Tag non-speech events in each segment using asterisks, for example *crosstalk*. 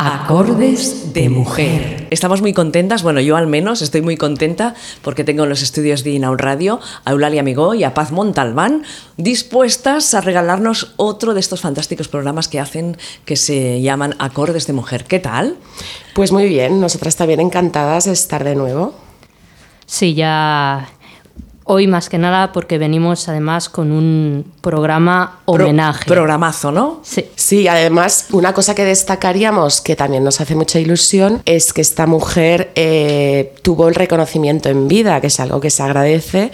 Acordes de mujer. Estamos muy contentas, bueno, yo al menos estoy muy contenta porque tengo en los estudios de Inaun Radio a Eulalia Amigó y a Paz Montalbán dispuestas a regalarnos otro de estos fantásticos programas que hacen que se llaman Acordes de mujer. ¿Qué tal? Pues muy bien, nosotras también encantadas de estar de nuevo. Sí, ya Hoy más que nada porque venimos además con un programa homenaje. programazo, ¿no? Sí. Sí, además una cosa que destacaríamos que también nos hace mucha ilusión es que esta mujer eh, tuvo el reconocimiento en vida, que es algo que se agradece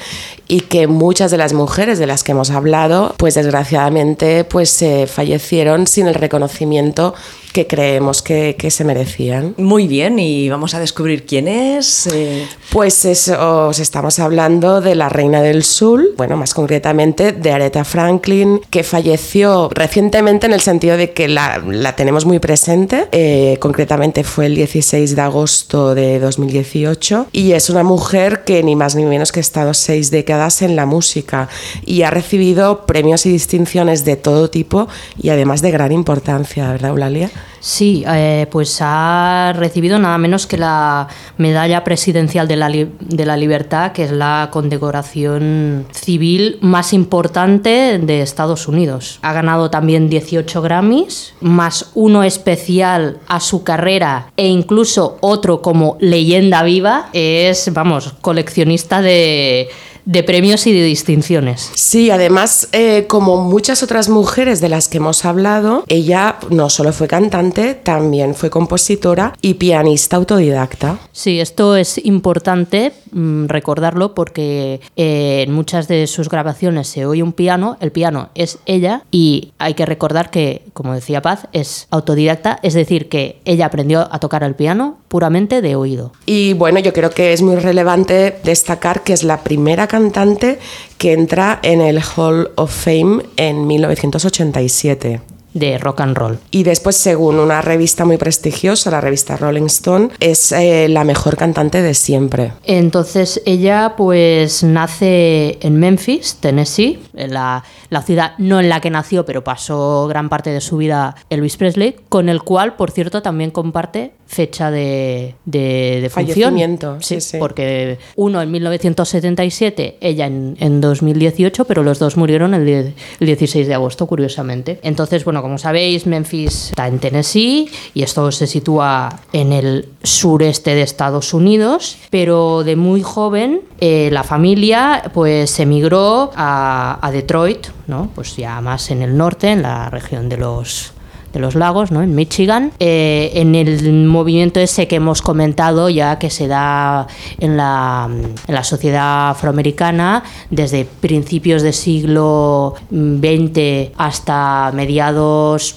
y que muchas de las mujeres de las que hemos hablado, pues desgraciadamente, pues eh, fallecieron sin el reconocimiento que creemos que, que, se merecían. Muy bien, y vamos a descubrir quién es. Eh... Pues eso, os estamos hablando de la Reina del Sur, bueno, más concretamente de Aretha Franklin, que falleció recientemente en el sentido de que la, la tenemos muy presente, eh, concretamente fue el 16 de agosto de 2018, y es una mujer que ni más ni menos que ha estado seis décadas en la música y ha recibido premios y distinciones de todo tipo y además de gran importancia, ¿verdad, Eulalia? Sí, eh, pues ha recibido nada menos que la medalla presidencial de la, de la libertad, que es la condecoración civil más importante de Estados Unidos. Ha ganado también 18 Grammys, más uno especial a su carrera e incluso otro como leyenda viva. Es, vamos, coleccionista de de premios y de distinciones. Sí, además, eh, como muchas otras mujeres de las que hemos hablado, ella no solo fue cantante, también fue compositora y pianista autodidacta. Sí, esto es importante mmm, recordarlo porque eh, en muchas de sus grabaciones se oye un piano, el piano es ella y hay que recordar que, como decía Paz, es autodidacta, es decir, que ella aprendió a tocar el piano puramente de oído. Y bueno, yo creo que es muy relevante destacar que es la primera cantante que entra en el Hall of Fame en 1987 de rock and roll. Y después, según una revista muy prestigiosa, la revista Rolling Stone, es eh, la mejor cantante de siempre. Entonces, ella pues nace en Memphis, Tennessee, en la, la, ciudad no en la que nació, pero pasó gran parte de su vida Elvis Presley, con el cual, por cierto, también comparte fecha de, de, de fallecimiento. Sí, sí, porque uno en 1977, ella en, en 2018, pero los dos murieron el, el 16 de agosto, curiosamente. Entonces, bueno, como sabéis, Memphis está en Tennessee y esto se sitúa en el sureste de Estados Unidos, pero de muy joven eh, la familia pues emigró a, a Detroit, ¿no? pues ya más en el norte, en la región de los de los lagos, ¿no? en Michigan, eh, en el movimiento ese que hemos comentado ya que se da en la, en la sociedad afroamericana desde principios del siglo XX hasta mediados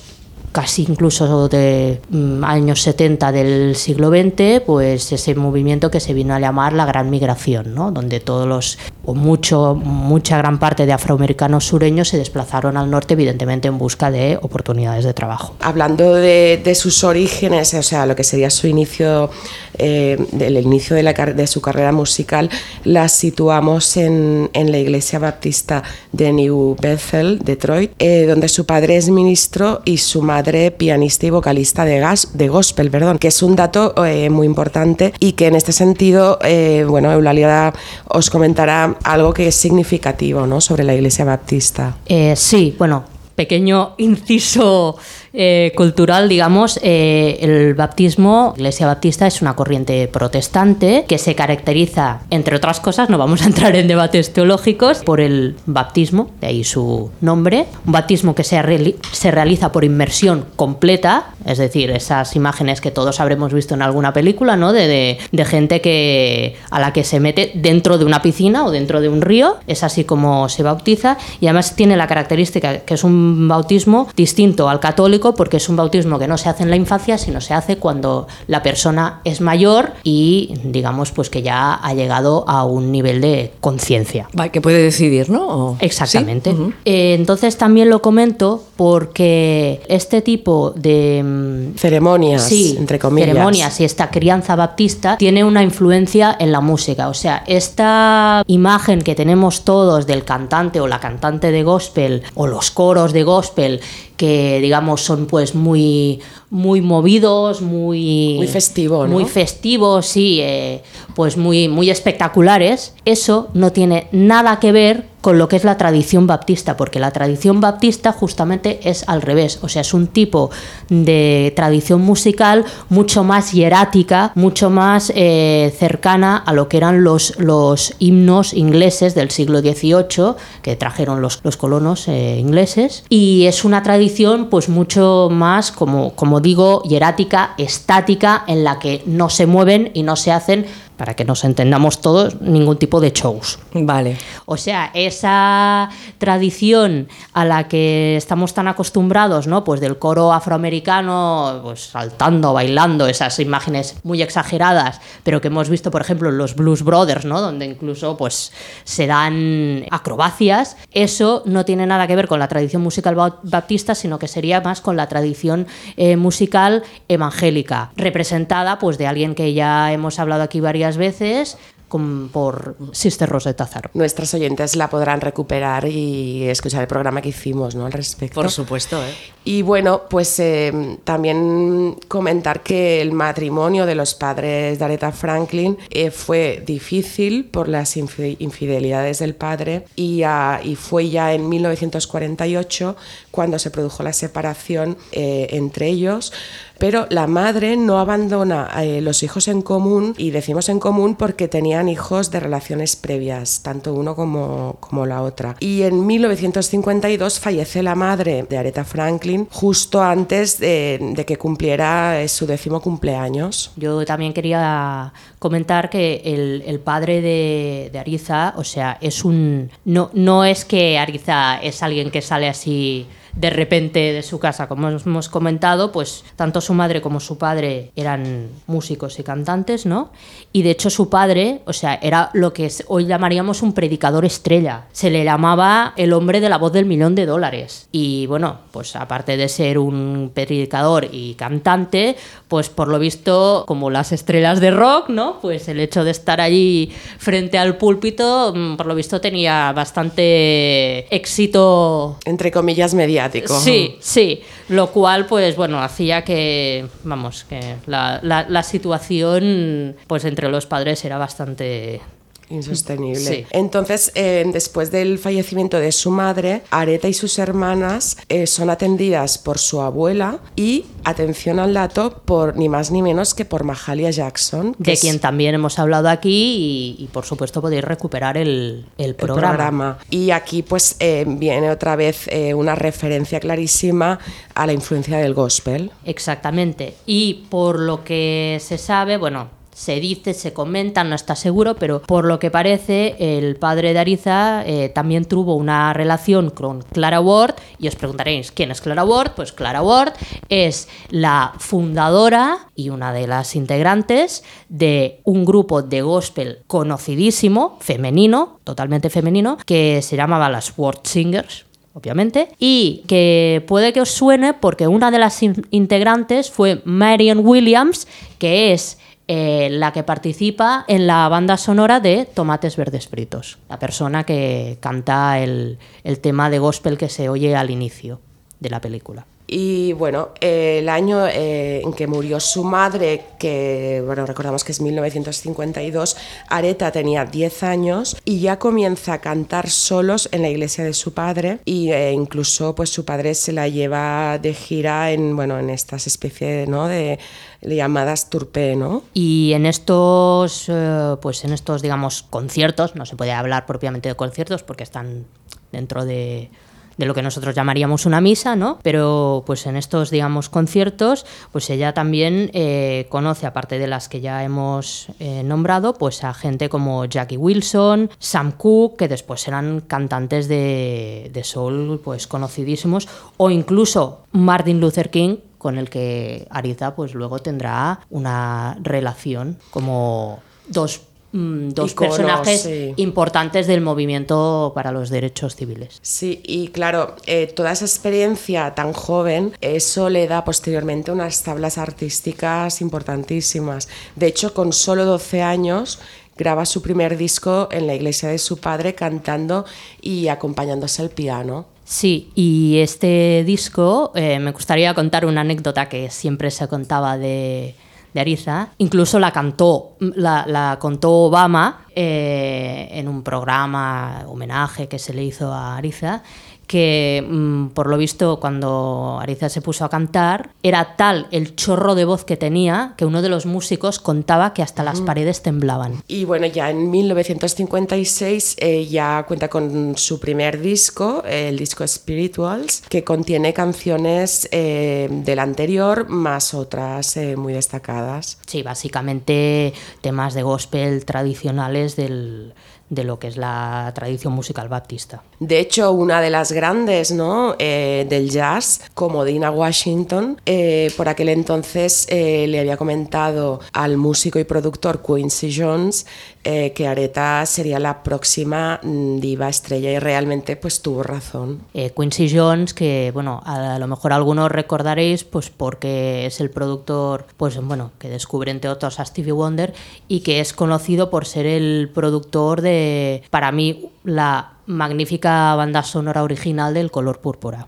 casi incluso de mm, años 70 del siglo XX, pues ese movimiento que se vino a llamar la Gran Migración, ¿no? donde todos los, o mucho, mucha gran parte de afroamericanos sureños se desplazaron al norte, evidentemente en busca de oportunidades de trabajo. Hablando de, de sus orígenes, o sea, lo que sería su inicio, eh, el inicio de, la, de, su carrera musical, la situamos en, la iglesia baptista de New Bethel, Detroit, eh, donde su padre es ministro y su madre pianista y vocalista de, gas, de gospel, perdón, que es un dato eh, muy importante y que en este sentido, bueno, Eulalia os comentará algo que es significativo ¿no? sobre la iglesia baptista. Sí, bueno, pequeño inciso eh, cultural, digamos, eh, el baptismo, Iglesia Baptista es una corriente protestante que se caracteriza, entre otras cosas, no vamos a entrar en debates teológicos, por el baptismo, de ahí su nombre, un baptismo que se, se realiza por inmersión completa, es decir, esas imágenes que todos habremos visto en alguna película, ¿no? De, de, de gente que a la que se mete dentro de una piscina o dentro de un río, es así como se bautiza y además tiene la característica que es un bautismo distinto al católico porque es un bautismo que no se hace en la infancia, sino se hace cuando la persona es mayor y digamos pues que ya ha llegado a un nivel de conciencia. Que puede decidir, ¿no? ¿O? Exactamente. ¿Sí? Uh -huh. eh, entonces también lo comento porque este tipo de ceremonias, sí, entre comillas, ceremonias y esta crianza baptista tiene una influencia en la música. O sea, esta imagen que tenemos todos del cantante o la cantante de gospel o los coros de gospel que digamos son pues muy muy movidos, muy muy festivo, muy festivos, sí, eh, pues muy muy espectaculares. Eso no tiene nada que ver con lo que es la tradición baptista, porque la tradición baptista justamente es al revés, o sea, es un tipo de tradición musical mucho más hierática, mucho más eh, cercana a lo que eran los, los himnos ingleses del siglo XVIII que trajeron los, los colonos eh, ingleses, y es una tradición pues mucho más, como, como digo, hierática, estática, en la que no se mueven y no se hacen para que nos entendamos todos, ningún tipo de shows. Vale. O sea, esa tradición a la que estamos tan acostumbrados, ¿no? Pues del coro afroamericano, pues saltando, bailando, esas imágenes muy exageradas, pero que hemos visto, por ejemplo, en los Blues Brothers, ¿no? Donde incluso pues se dan acrobacias. Eso no tiene nada que ver con la tradición musical baptista, sino que sería más con la tradición eh, musical evangélica, representada pues de alguien que ya hemos hablado aquí varias veces con, por Sister Rosetta Zaro. Nuestras oyentes la podrán recuperar y escuchar el programa que hicimos ¿no? al respecto. Por supuesto. ¿eh? Y bueno, pues eh, también comentar que el matrimonio de los padres de Aretha Franklin eh, fue difícil por las infidelidades del padre y, uh, y, fue ya en 1948 cuando se produjo la separación eh, entre ellos pero la madre no abandona eh, los hijos en común, y decimos en común porque tenían hijos de relaciones previas, tanto uno como, como la otra. Y en 1952 fallece la madre de Aretha Franklin justo antes de, que cumpliera eh, su décimo cumpleaños. Yo también quería comentar que el, padre de, de, Ariza, o sea, es un... No, no es que Ariza es alguien que sale así de repente de su casa. Como hemos comentado, pues tanto su madre como su padre eran músicos y cantantes, ¿no? Y de hecho su padre, o sea, era lo que hoy llamaríamos un predicador estrella. Se le llamaba el hombre de la voz del millón de dólares. Y bueno, pues aparte de ser un predicador y cantante, pues por lo visto, como las estrellas de rock, ¿no? Pues el hecho de estar allí frente al púlpito, mm, por lo visto tenía bastante éxito. Entre comillas, mediático. Sí, sí. Lo cual, pues bueno, hacía que, vamos, que la, la situación, pues entre los padres era bastante insostenible. Entonces, eh, después del fallecimiento de su madre, Areta y sus hermanas eh, son atendidas por su abuela y, atención al dato, por ni más ni menos que por Mahalia Jackson. de quien también hemos hablado aquí y, por supuesto podéis recuperar el, programa. Y aquí pues eh, viene otra vez una referencia clarísima a la influencia del gospel. Exactamente. Y por lo que se sabe, bueno, se dice, se comenta, no está seguro, pero por lo que parece, el padre de Ariza eh, también tuvo una relación con Clara Ward. Y os preguntaréis, ¿quién es Clara Ward? Pues Clara Ward es la fundadora y una de las integrantes de un grupo de gospel conocidísimo, femenino, totalmente femenino, que se llamaba las Ward Singers obviamente, y que puede que os suene porque una de las integrantes fue Marion Williams, que es eh, la que participa en la banda sonora de Tomates Verdes Fritos, la persona que canta el, el tema de gospel que se oye al inicio de la película. Y bueno, el año eh, en que murió su madre, que bueno, recordamos que es 1952, Areta tenía 10 años y ya comienza a cantar solos en la iglesia de su padre y eh, incluso pues su padre se la lleva de gira en bueno, en estas especies ¿no? de, llamadas turpe, ¿no? Y en estos eh, pues en estos digamos conciertos, no se puede hablar propiamente de conciertos porque están dentro de de lo que nosotros llamaríamos una misa, ¿no? Pero pues en estos, digamos, conciertos, pues ella también eh, conoce, aparte de las que ya hemos eh, nombrado, pues a gente como Jackie Wilson, Sam Cooke, que después eran cantantes de, de soul, pues conocidísimos, o incluso Martin Luther King, con el que Ariza pues luego tendrá una relación como dos Mm, dos personajes importantes del movimiento para los derechos civiles. Sí, y claro, eh, toda esa experiencia tan joven, eso le da posteriormente unas tablas artísticas importantísimas. De hecho, con solo 12 años graba su primer disco en la iglesia de su padre cantando y acompañándose al piano. Sí, y este disco eh, me gustaría contar una anécdota que siempre se contaba de, de Ariza. Incluso la cantó, la, contó Obama eh, en un programa homenaje que se le hizo a Ariza que mm, por lo visto cuando Ariza se puso a cantar era tal el chorro de voz que tenía que uno de los músicos contaba que hasta las paredes temblaban. Y bueno, ya en 1956 eh, ya cuenta con su primer disco, el disco Spirituals, que contiene canciones eh, del anterior más otras eh, muy destacadas. Sí, básicamente temas de gospel tradicionales del, de lo que es la tradición musical baptista. De hecho, una de las grandes ¿no? Eh, del jazz, como Dina Washington, eh, por aquel entonces eh, le había comentado al músico y productor Quincy Jones eh, que Areta sería la próxima mm, diva estrella y realmente pues tuvo razón. Eh, Quincy Jones, que bueno, a lo mejor algunos recordaréis pues porque es el productor pues bueno, que descubre entre otros a Stevie Wonder y que es conocido por ser el productor de para mí la magnífica banda sonora original del color púrpura.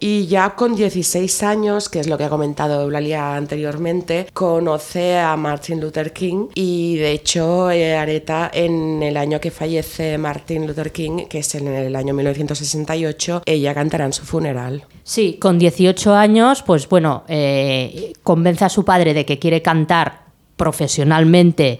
Y ya con 16 años, que es lo que ha comentado Eulalia anteriormente, conoce a Martin Luther King y de hecho eh, Areta en el año que fallece Martin Luther King, que es en el año 1968, ella cantará en su funeral. Sí, con 18 años, pues bueno, eh, convence a su padre de que quiere cantar profesionalmente,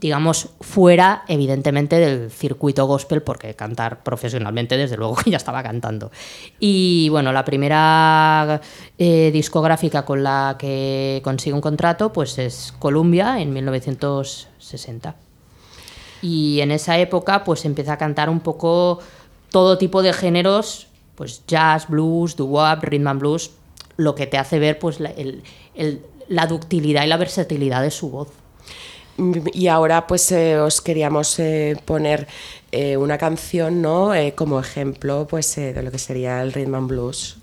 digamos, fuera, evidentemente, del circuito gospel, porque cantar profesionalmente, desde luego que *laughs* ya estaba cantando. Y bueno, la primera eh, discográfica con la que consigue un contrato, pues es Columbia, en 1960. Y en esa época, pues empieza a cantar un poco todo tipo de géneros, pues jazz, blues, doo-wop, rhythm and blues, lo que te hace ver pues la, ductilidad y la versatilidad de su voz. Y ahora pues eh, os queríamos eh, poner eh, una canción ¿no? Eh, como ejemplo pues, eh, de lo que sería el rhythm and blues.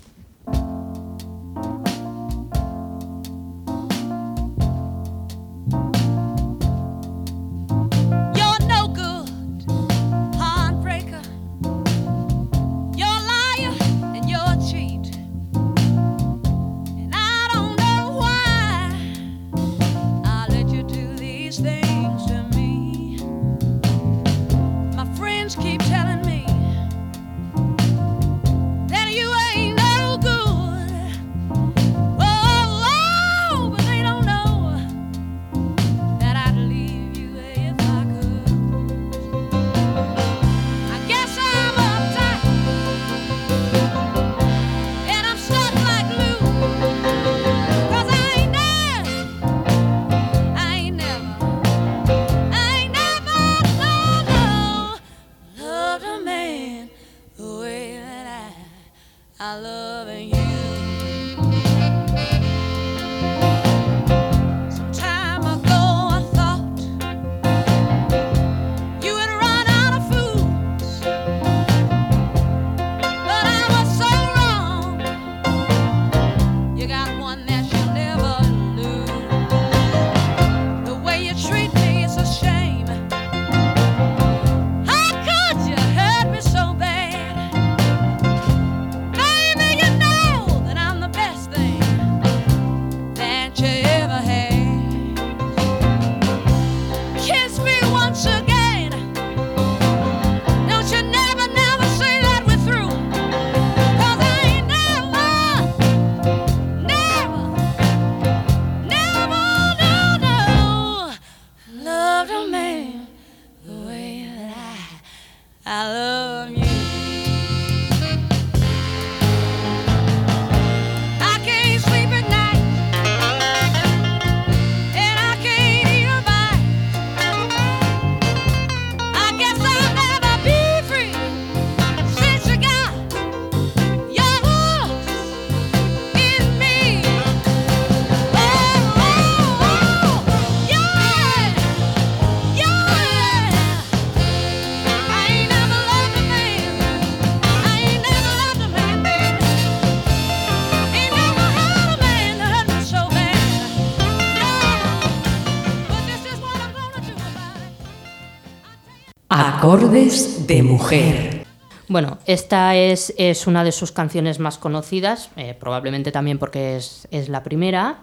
Acordes de mujer. Bueno, esta es, es una de sus canciones más conocidas, eh, probablemente también porque es, es la primera.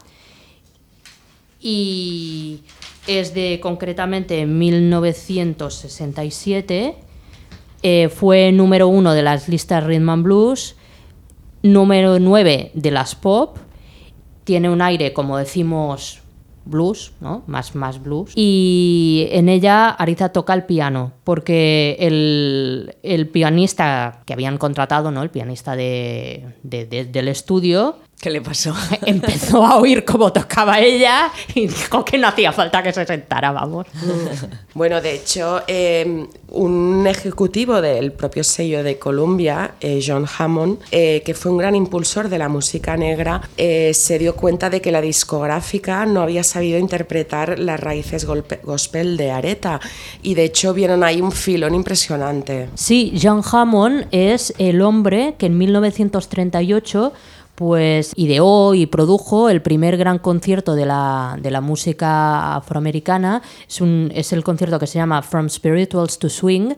Y es de concretamente 1967. Eh, fue número uno de las listas Rhythm and Blues, número 9 de las pop. Tiene un aire, como decimos, blues, ¿no? Más, más blues. Y en ella Ariza toca el piano, porque el, el pianista que habían contratado, ¿no? El pianista de- de- de- del estudio, ¿Qué le pasó? *laughs* empezó a oír cómo tocaba ella y dijo que no hacía falta que se sentara, vamos. *laughs* Bueno, de hecho, eh, un ejecutivo del propio sello de Columbia, eh, John Hammond, eh, que fue un gran impulsor de la música negra, eh, se dio cuenta de que la discográfica no había sabido interpretar las raíces gospel de Areta y de hecho vieron ahí un filón impresionante. Sí, John Hammond es el hombre que en 1938 pues ideó y produjo el primer gran concierto de la, de la música afroamericana. Es, un, es el concierto que se llama From Spirituals to Swing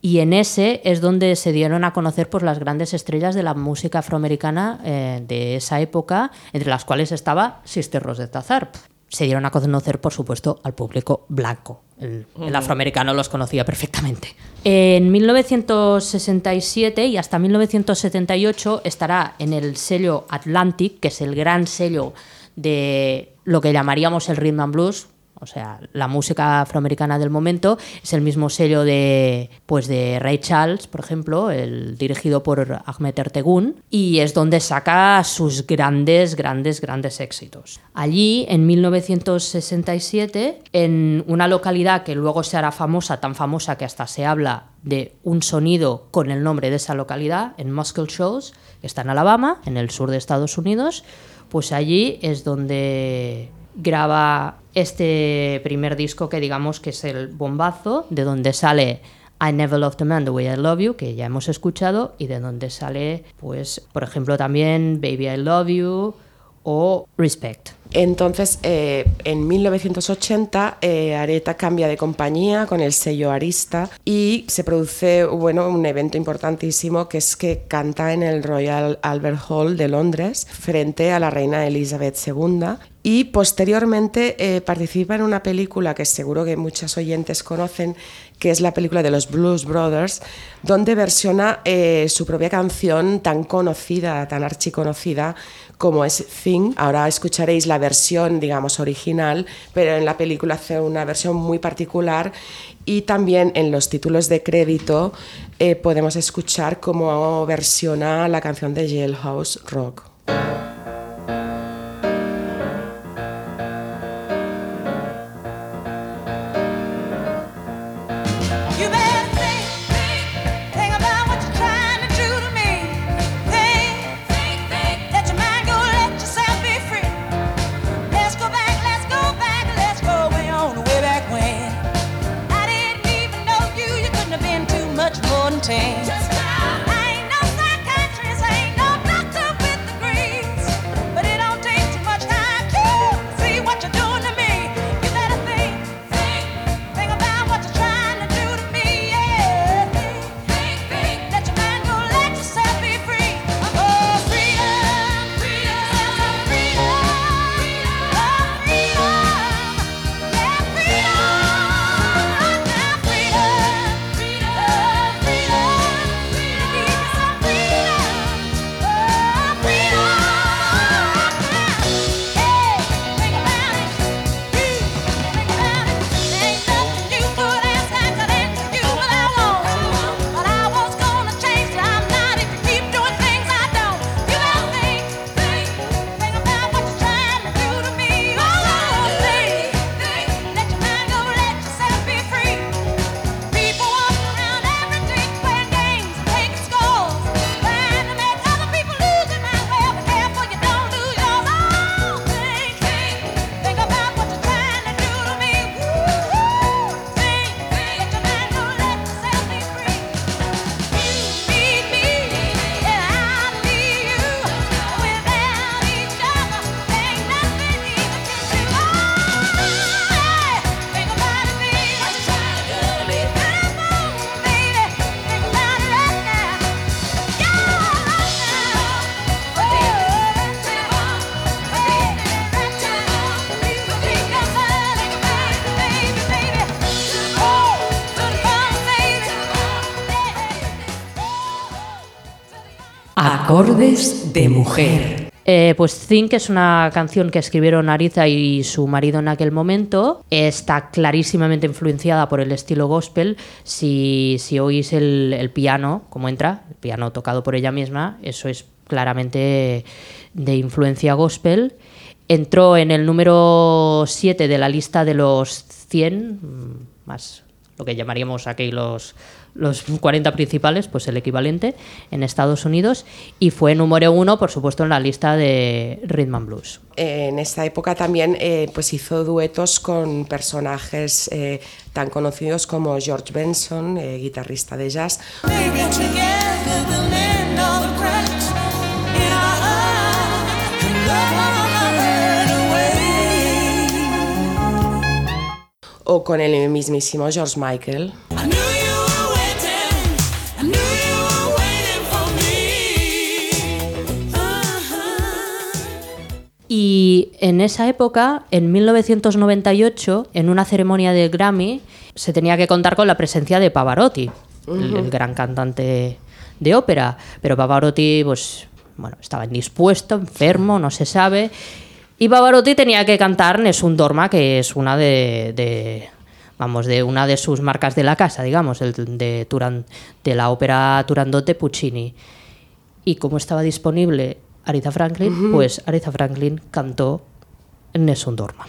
y en ese es donde se dieron a conocer pues, las grandes estrellas de la música afroamericana eh, de esa época, entre las cuales estaba Sister Rose de Tazarp. Se dieron a conocer, por supuesto, al público blanco. El, el afroamericano los conocía perfectamente. En 1967 y hasta 1978 estará en el sello Atlantic, que es el gran sello de lo que llamaríamos el rhythm and blues, o sea, la música afroamericana del momento. Es el mismo sello de, pues de Ray Charles, por ejemplo, el dirigido por Ahmed Ertegun, y es donde saca sus grandes, grandes, grandes éxitos. Allí, en 1967, en una localidad que luego se hará famosa, tan famosa que hasta se habla de un sonido con el nombre de esa localidad, en Muscle Shoals, que está en Alabama, en el sur de Estados Unidos, pues allí es donde graba este primer disco que digamos que es el bombazo, de donde sale I Never Loved a Man the Way I Love You, que ya hemos escuchado, y de donde sale, pues, por ejemplo, también Baby I Love You o Respect. Entonces, eh, en 1980, eh, Areta cambia de compañía con el sello Arista y se produce bueno, un evento importantísimo que es que canta en el Royal Albert Hall de Londres frente a la reina Elizabeth II y posteriormente eh, participa en una película que seguro que muchos oyentes conocen, que es la película de los Blues Brothers, donde versiona eh, su propia canción tan conocida, tan archiconocida como es Thing. Ahora escucharéis la versión, digamos, original, pero en la película hace una versión muy particular y también en los títulos de crédito eh, podemos escuchar cómo versiona la canción de Jailhouse Rock. Acordes de mujer. Eh, pues Think es una canción que escribieron Ariza y su marido en aquel momento. Está clarísimamente influenciada por el estilo gospel. Si, si oís el, el piano, como entra, el piano tocado por ella misma, eso es claramente de influencia gospel. Entró en el número 7 de la lista de los 100, mm, más lo que llamaríamos aquí los, los 40 principales, pues el equivalente en Estados Unidos, y fue número uno, por supuesto, en la lista de Rhythm and Blues. En esta época también eh, pues hizo duetos con personajes eh, tan conocidos como George Benson, eh, guitarrista de jazz, o con el mismísimo George Michael. Y en esa época, en 1998, en una ceremonia del Grammy, se tenía que contar con la presencia de Pavarotti, el, el gran cantante de ópera. Pero Pavarotti, pues, bueno, estaba indispuesto, enfermo, no se sabe. Y Pavarotti tenía que cantar Nessun Dorma, que es una de, de- vamos, de una de sus marcas de la casa, digamos, el de, Turan- de la ópera Turandot de Puccini. Y como estaba disponible Aretha Franklin, pues Aretha Franklin cantó Nessun Dorma.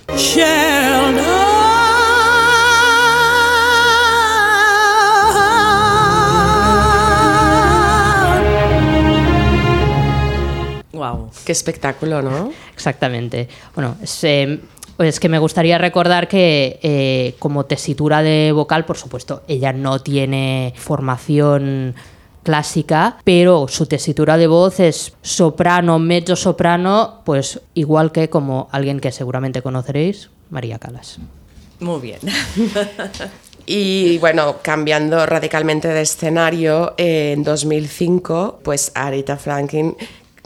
Wow. Qué espectáculo, ¿no? Exactamente. Bueno, es, eh, es que me gustaría recordar que eh, como tesitura de vocal, por supuesto, ella no tiene formación clásica, pero su tesitura de voz es soprano, mezzo soprano, pues igual que como alguien que seguramente conoceréis, María Calas. Muy bien. *laughs* Y bueno, cambiando radicalmente de escenario, en 2005, pues Aretha Franklin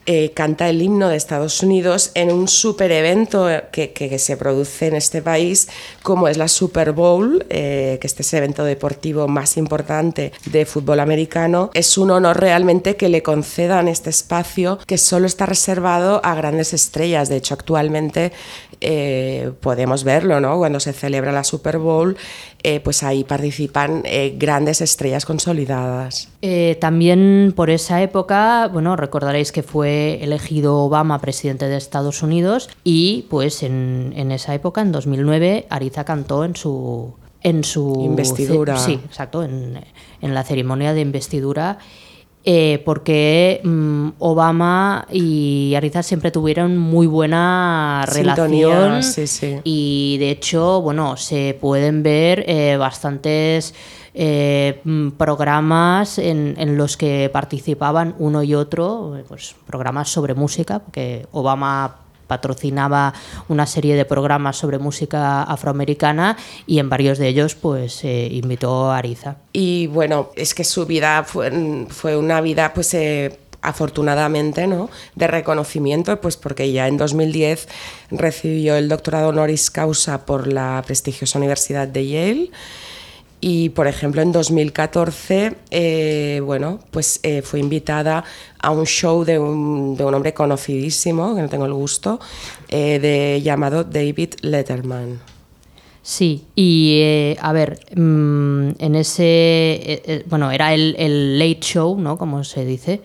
eh, canta el himno de Estados Unidos en un super evento que, que- que se produce en este país, como es la Super Bowl, eh, que este es el evento deportivo más importante de fútbol americano. Es un honor realmente que le concedan este espacio que solo está reservado a grandes estrellas. De hecho, actualmente eh, podemos verlo, ¿no? Cuando se celebra la Super Bowl, eh, pues ahí participan eh, grandes estrellas consolidadas. También por esa época, bueno, recordaréis que fue elegido Obama presidente de Estados Unidos y pues en, en esa época, en 2009, Ariza cantó en su... En su Investidura. Sí, exacto, en, en la ceremonia de investidura. Eh, porque mm, Obama y Ariza siempre tuvieron muy buena Sintonía, relación sí, sí. y de hecho, bueno, se pueden ver eh, bastantes eh, mm, programas en, en los que participaban uno y otro, pues programas sobre música, porque Obama patrocinaba una serie de programas sobre música afroamericana y en varios de ellos pues eh, invitó a Ariza. Y bueno, es que su vida fue, fue una vida, pues eh, afortunadamente, ¿no? De reconocimiento, pues porque ya en 2010 recibió el doctorado honoris causa por la prestigiosa Universidad de Yale. Y, por ejemplo, en 2014, eh, bueno, pues eh, fue invitada a un show de un, de un hombre conocidísimo, que no tengo el gusto, eh, de, llamado David Letterman. Sí, y eh, a ver, mm, en ese, eh, bueno, era el, el late show, ¿no? Como se dice,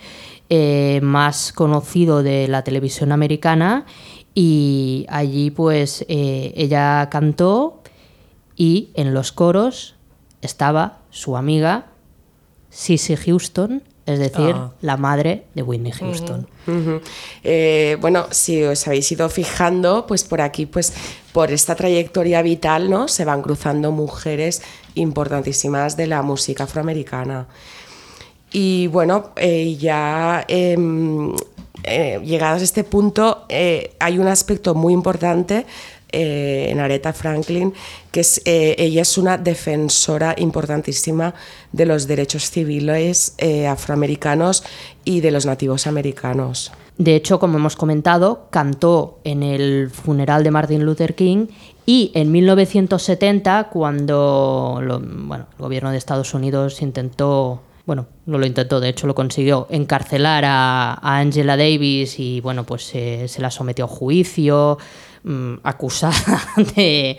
más conocido de la televisión americana y allí pues ella cantó y en los coros estaba su amiga Sissy Houston, es decir, Ah. la madre de Whitney Houston. Eh, bueno, si os habéis ido fijando, pues por aquí, pues por esta trayectoria vital, ¿no? Se van cruzando mujeres importantísimas de la música afroamericana. Y bueno, eh, ya em, eh, llegados a este punto, hay un aspecto muy importante eh, en Aretha Franklin, que es eh, ella es una defensora importantísima de los derechos civiles eh, afroamericanos y de los nativos americanos. De hecho, como hemos comentado, cantó en el funeral de Martin Luther King y en 1970, cuando bueno, el gobierno de Estados Unidos intentó bueno, no lo intentó, de hecho lo consiguió, encarcelar a, a Angela Davis y bueno, pues eh, se la sometió a juicio, mm, acusada *laughs* de,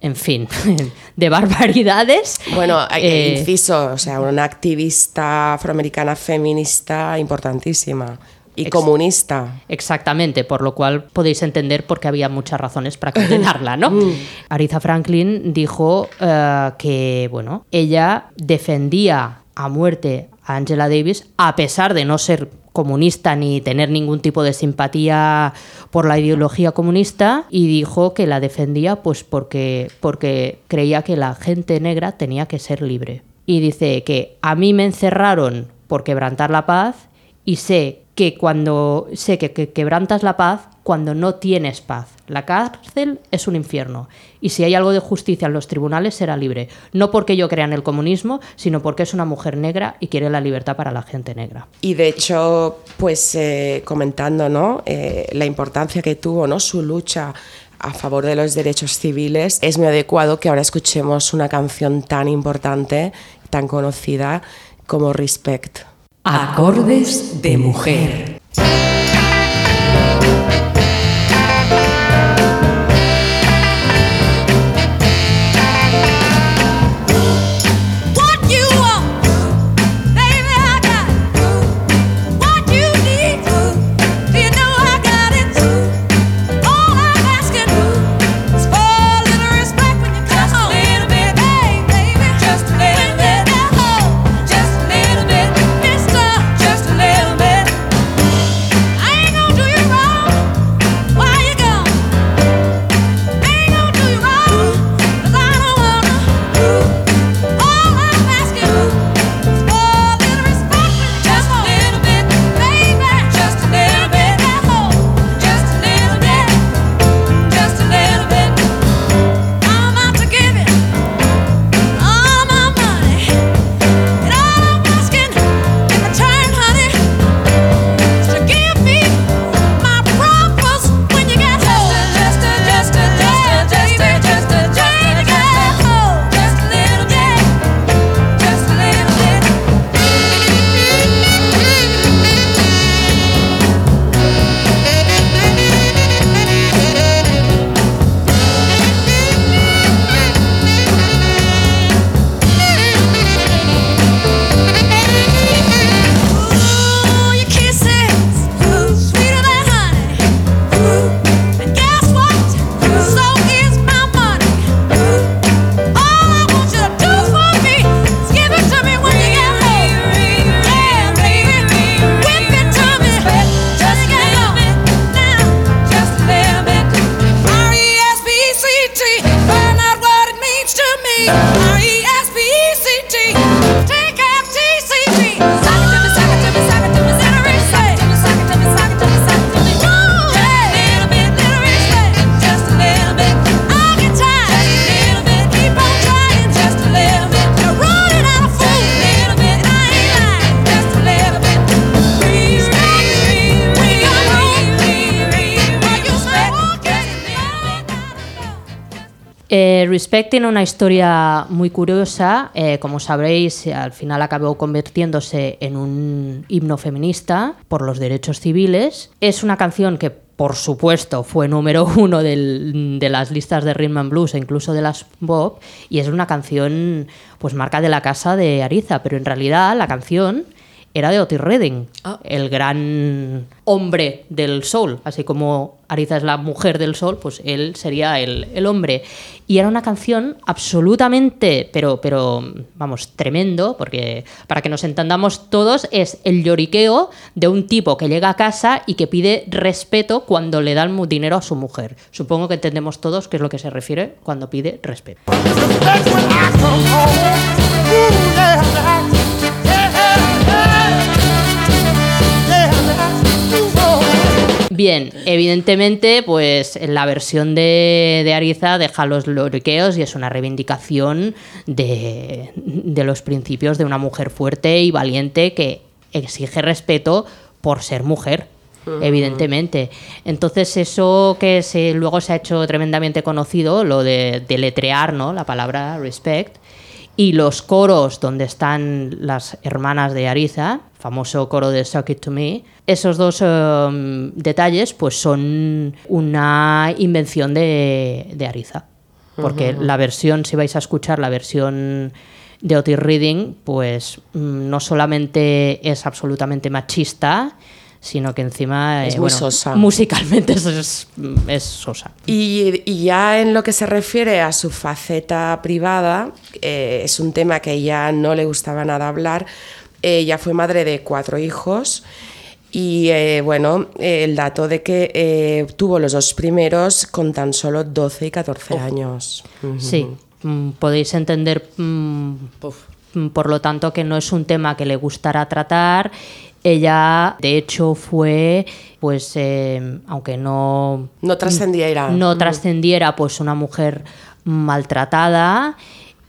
en fin, *laughs* de barbaridades. Bueno, hay- Eh, inciso, o sea, una activista afroamericana feminista importantísima y Ex- comunista. Exactamente, por lo cual podéis entender por qué había muchas razones para condenarla, ¿no? *laughs* Aretha Franklin dijo eh, que, bueno, ella defendía a muerte a Angela Davis a pesar de no ser comunista ni tener ningún tipo de simpatía por la ideología comunista y dijo que la defendía pues porque, porque creía que la gente negra tenía que ser libre. Y dice que a mí me encerraron por quebrantar la paz y sé que cuando sé que, que quebrantas la paz cuando no tienes paz. La cárcel es un infierno y si hay algo de justicia en los tribunales será libre, no porque yo crea en el comunismo, sino porque es una mujer negra y quiere la libertad para la gente negra. Y de hecho, pues eh, comentando ¿no? Eh, la importancia que tuvo ¿no? su lucha a favor de los derechos civiles, es muy adecuado que ahora escuchemos una canción tan importante, tan conocida como Respect. Acordes de mujer. Respect tiene una historia muy curiosa. eh, como sabréis, al final acabó convirtiéndose en un himno feminista por los derechos civiles. Es una canción que, por supuesto, fue número *laughs* uno de las listas de rhythm and blues e incluso de las pop. Y es una canción, pues, marca de la casa de Ariza. Pero en realidad la canción era de Otis Redding, Ah. el gran hombre del sol. Así como Ariza es la mujer del sol, pues él sería el, el hombre. Y era una canción absolutamente, pero, pero, vamos, tremendo, porque para que nos entendamos todos, es el lloriqueo de un tipo que llega a casa y que pide respeto cuando le dan dinero a su mujer. Supongo que entendemos todos qué es lo que se refiere cuando pide respeto. Bien, evidentemente, pues en la versión de, de Ariza deja los loriqueos y es una reivindicación de, de los principios de una mujer fuerte y valiente que exige respeto por ser mujer. Evidentemente. Entonces, eso que se, luego se ha hecho tremendamente conocido, lo de deletrear ¿no? la palabra respect, y los coros donde están las hermanas de Ariza, famoso coro de Suck It To Me, esos dos em, detalles pues son una invención de, de Ariza. Porque la versión, si vais a escuchar la versión de Otis Reading, pues mm, no solamente es absolutamente machista, sino que encima Es eh, muy bueno, sosa. musicalmente *laughs* es, es, es sosa. Y, y ya en lo que se refiere a su faceta privada, eh, es un tema que ella no le gustaba nada hablar. Ella fue madre de cuatro hijos y eh, bueno, eh, el dato de que eh, tuvo los dos primeros con tan solo 12 y 14 años. Sí, mm, podéis entender, mm, mm, por lo tanto, que no es un tema que le gustara tratar. Ella, de hecho, fue, pues, eh, aunque no No trascendiera. no trascendiera, pues, una mujer maltratada.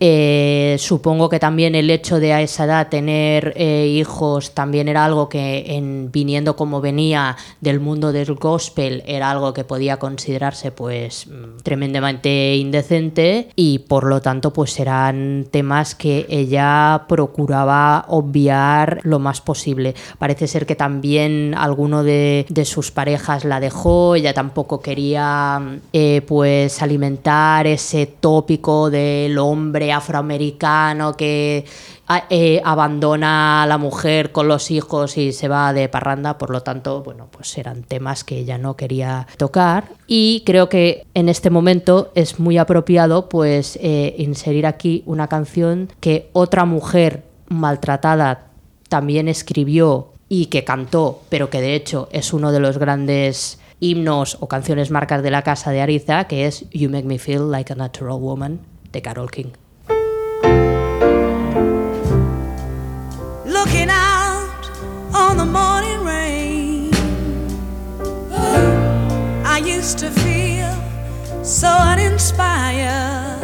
Eh, supongo que también el hecho de a esa edad tener eh, hijos también era algo que en, viniendo como venía del mundo del gospel era algo que podía considerarse pues mm, tremendamente indecente y por lo tanto pues eran temas que ella procuraba obviar lo más posible. Parece ser que también alguno de, de sus parejas la dejó, ella tampoco quería eh, pues alimentar ese tópico del hombre afroamericano que a- eh, abandona a la mujer con los hijos y se va de parranda, por lo tanto, bueno, pues eran temas que ella no quería tocar y creo que en este momento es muy apropiado pues eh, inserir aquí una canción que otra mujer maltratada también escribió y que cantó, pero que de hecho es uno de los grandes himnos o canciones marcas de la casa de Ariza, que es You Make Me Feel Like a Natural Woman de Carol King. Looking out on the morning rain. I used to feel so uninspired.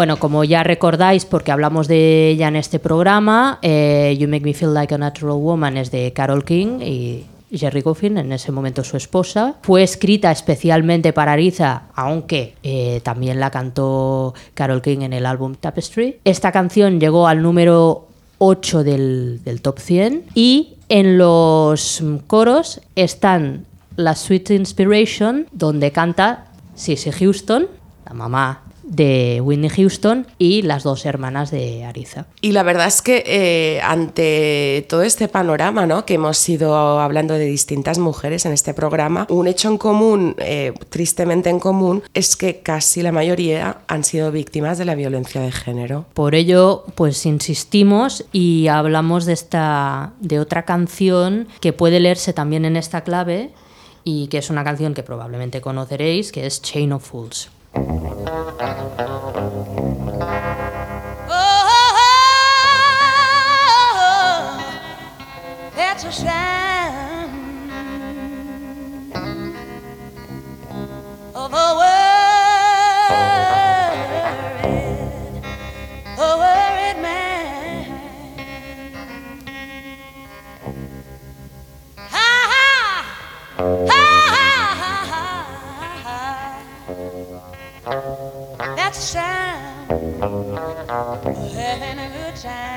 Bueno, como ya recordáis, porque hablamos de ella en este programa, eh, You Make Me Feel Like a Natural Woman es de Carol King y Jerry Goffin, en ese momento su esposa. Fue escrita especialmente para Ariza, aunque eh, también la cantó Carol King en el álbum Tapestry. Esta canción llegó al número 8 del, del top 100 y en los coros están la Sweet Inspiration, donde canta Cissy Houston, la mamá de Whitney Houston y las dos hermanas de Ariza. Y la verdad es que eh, ante todo este panorama ¿no? que hemos ido hablando de distintas mujeres en este programa, un hecho en común, eh, tristemente en común, es que casi la mayoría han sido víctimas de la violencia de género. Por ello, pues insistimos y hablamos de, esta, de otra canción que puede leerse también en esta clave y que es una canción que probablemente conoceréis, que es Chain of Fools. Mm-hmm.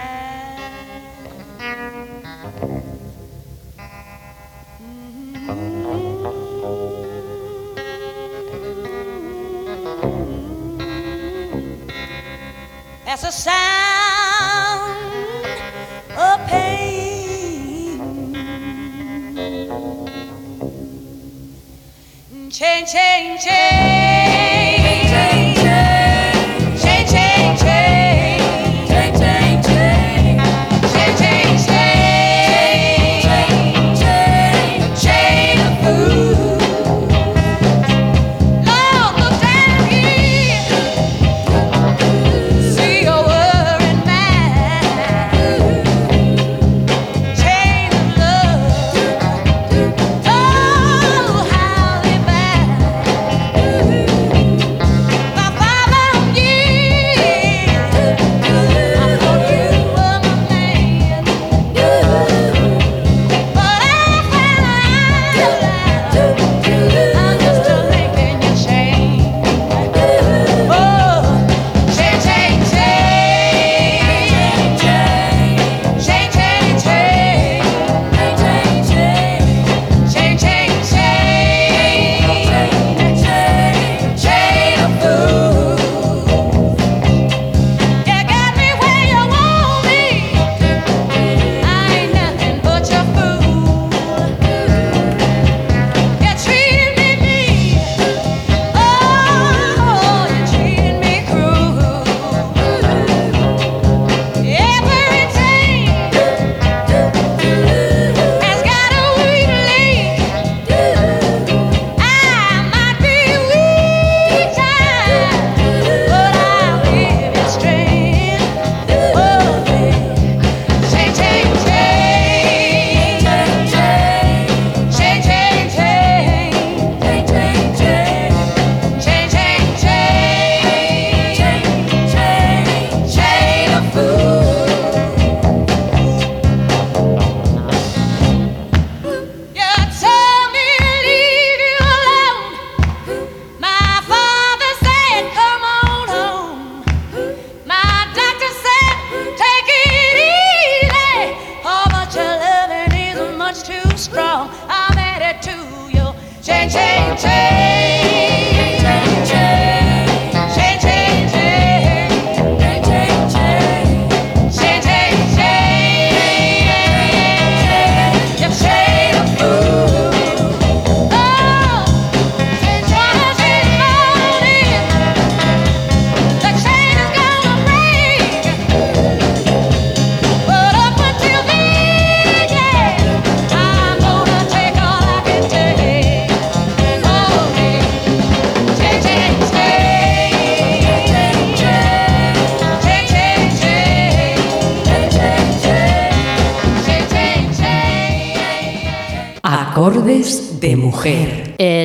That's a sound of pain. Change, change, change.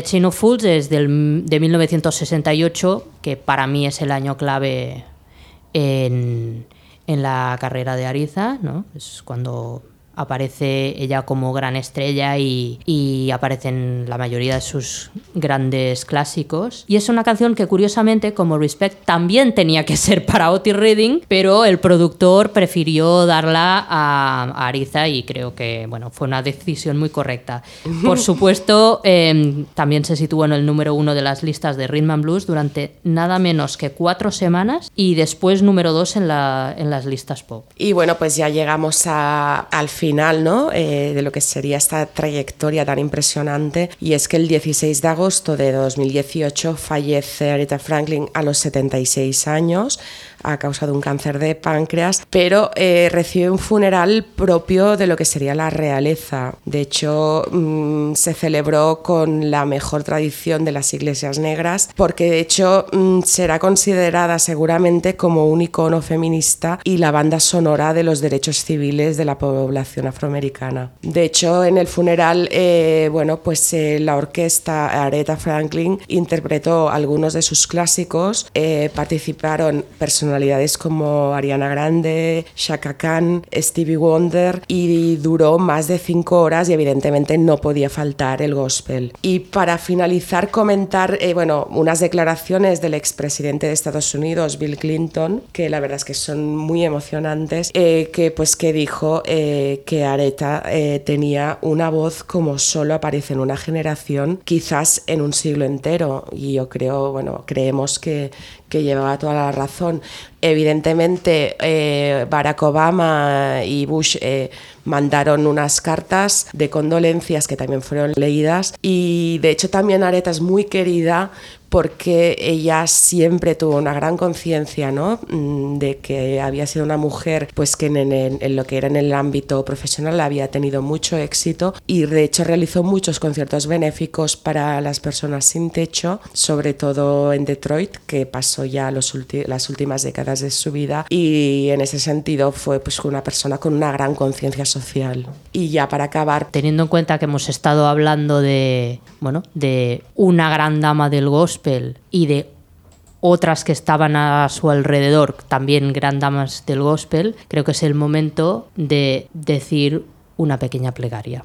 Chino Foods es del, de 1968, que para mí es el año clave en, en la carrera de Ariza, ¿no? Es cuando aparece ella como gran estrella y, y aparecen la mayoría de sus grandes clásicos. Y es una canción que curiosamente, como Respect, también tenía que ser para Otis Redding, pero el productor prefirió darla a, a Ariza y creo que bueno, fue una decisión muy correcta. Por *laughs* supuesto, eh, también se situó en el número uno de las listas de Rhythm and Blues durante nada menos que cuatro semanas y después número dos en, la, en las listas pop. Y bueno, pues ya llegamos a- al final, ¿no? Eh, de lo que sería esta trayectoria tan impresionante. Y es que el 16 de agosto de 2018 fallece Aretha Franklin a los 76 años a causa de un cáncer de páncreas, pero eh, recibe un funeral propio de lo que sería la realeza. De hecho, mm, se celebró con la mejor tradición de las iglesias negras, porque de hecho mm, será considerada seguramente como un icono feminista y la banda sonora de los derechos civiles de la población afroamericana. De hecho, en el funeral, eh, bueno, pues eh, la orquesta Aretha Franklin interpretó algunos de sus clásicos, eh, participaron personalidades como Ariana Grande, Shaka Khan, Stevie Wonder y duró más de cinco horas y evidentemente no podía faltar el gospel. Y para finalizar, comentar, eh, bueno, unas declaraciones del expresidente de Estados Unidos, Bill Clinton, que la verdad es que son muy emocionantes, eh, que pues que dijo eh, que Aretha eh, tenía una voz como solo aparece en una generación, quizás en un siglo entero. Y yo creo, bueno, creemos que, que llevaba toda la razón. Evidentemente, eh, Barack Obama y Bush eh, mandaron unas cartas de condolencias que también fueron leídas y de hecho también Aretha es muy querida porque ella siempre tuvo una gran conciencia ¿no? Mm, de que había sido una mujer pues que en, en- en lo que era en el ámbito profesional había tenido mucho éxito y de hecho realizó muchos conciertos benéficos para las personas sin techo, sobre todo en Detroit, que pasó ya los las últimas décadas de su vida y en ese sentido fue pues una persona con una gran conciencia social. Y ya para acabar, Teniendo en cuenta que hemos estado hablando de, bueno, de una gran dama del gospel y de otras que estaban a su alrededor, también gran damas del gospel, creo que es el momento de decir una pequeña plegaria.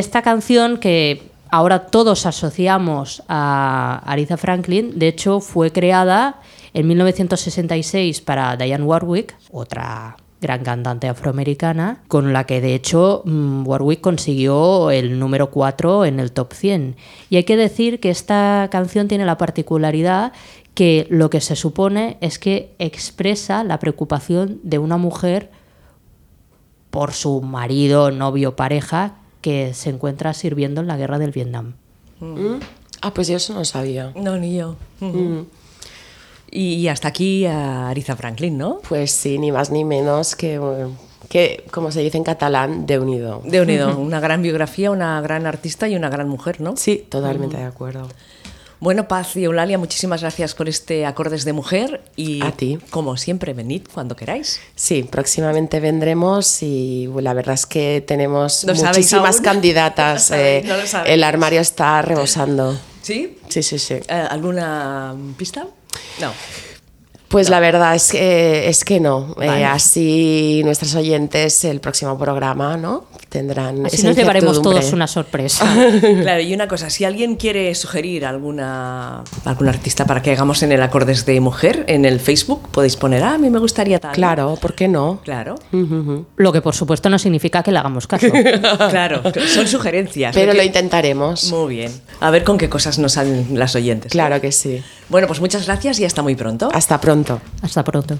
Esta canción que ahora todos asociamos a Aretha Franklin, de hecho fue creada en 1966 para Diane Warwick, otra gran cantante afroamericana, con la que de hecho mm, Warwick consiguió el número 4 en el top 100. Y hay que decir que esta canción tiene la particularidad que lo que se supone es que expresa la preocupación de una mujer por su marido, novio, pareja que se encuentra sirviendo en la guerra del Vietnam. Ah, pues yo eso no sabía. No, ni yo. Y hasta aquí a Aretha Franklin, ¿no? Pues sí, ni más ni menos que, que como se dice en catalán, de unido. De unido, *laughs* una gran biografía, una gran artista y una gran mujer, ¿no? Sí, totalmente de acuerdo. Bueno, Paz y Eulalia, muchísimas gracias por este Acordes de Mujer y A ti. como siempre, venid cuando queráis. Sí, próximamente vendremos y la verdad es que tenemos ¿Lo sabéis muchísimas aún? *laughs* candidatas. *laughs* No lo sabéis, eh, no lo sabéis. el armario está rebosando. ¿Sí? Sí, sí, sí. Eh, ¿Alguna pista? No. Pues la verdad es que, es que no. Eh, así nuestros oyentes el próximo programa, ¿no? Tendrán Así esa nos llevaremos todos una sorpresa. *laughs* Claro, y una cosa, si alguien quiere sugerir alguna algún artista para que hagamos en el Acordes de Mujer en el Facebook, podéis poner, ah, a mí me gustaría tal. Claro, ¿por qué no? Claro, Lo que por supuesto no significa que le hagamos caso. *laughs* claro, son sugerencias. Pero que- lo intentaremos. Muy bien. A ver con qué cosas nos salen las oyentes. Claro que sí. Bueno, pues muchas gracias y hasta muy pronto. Hasta Hasta pronto.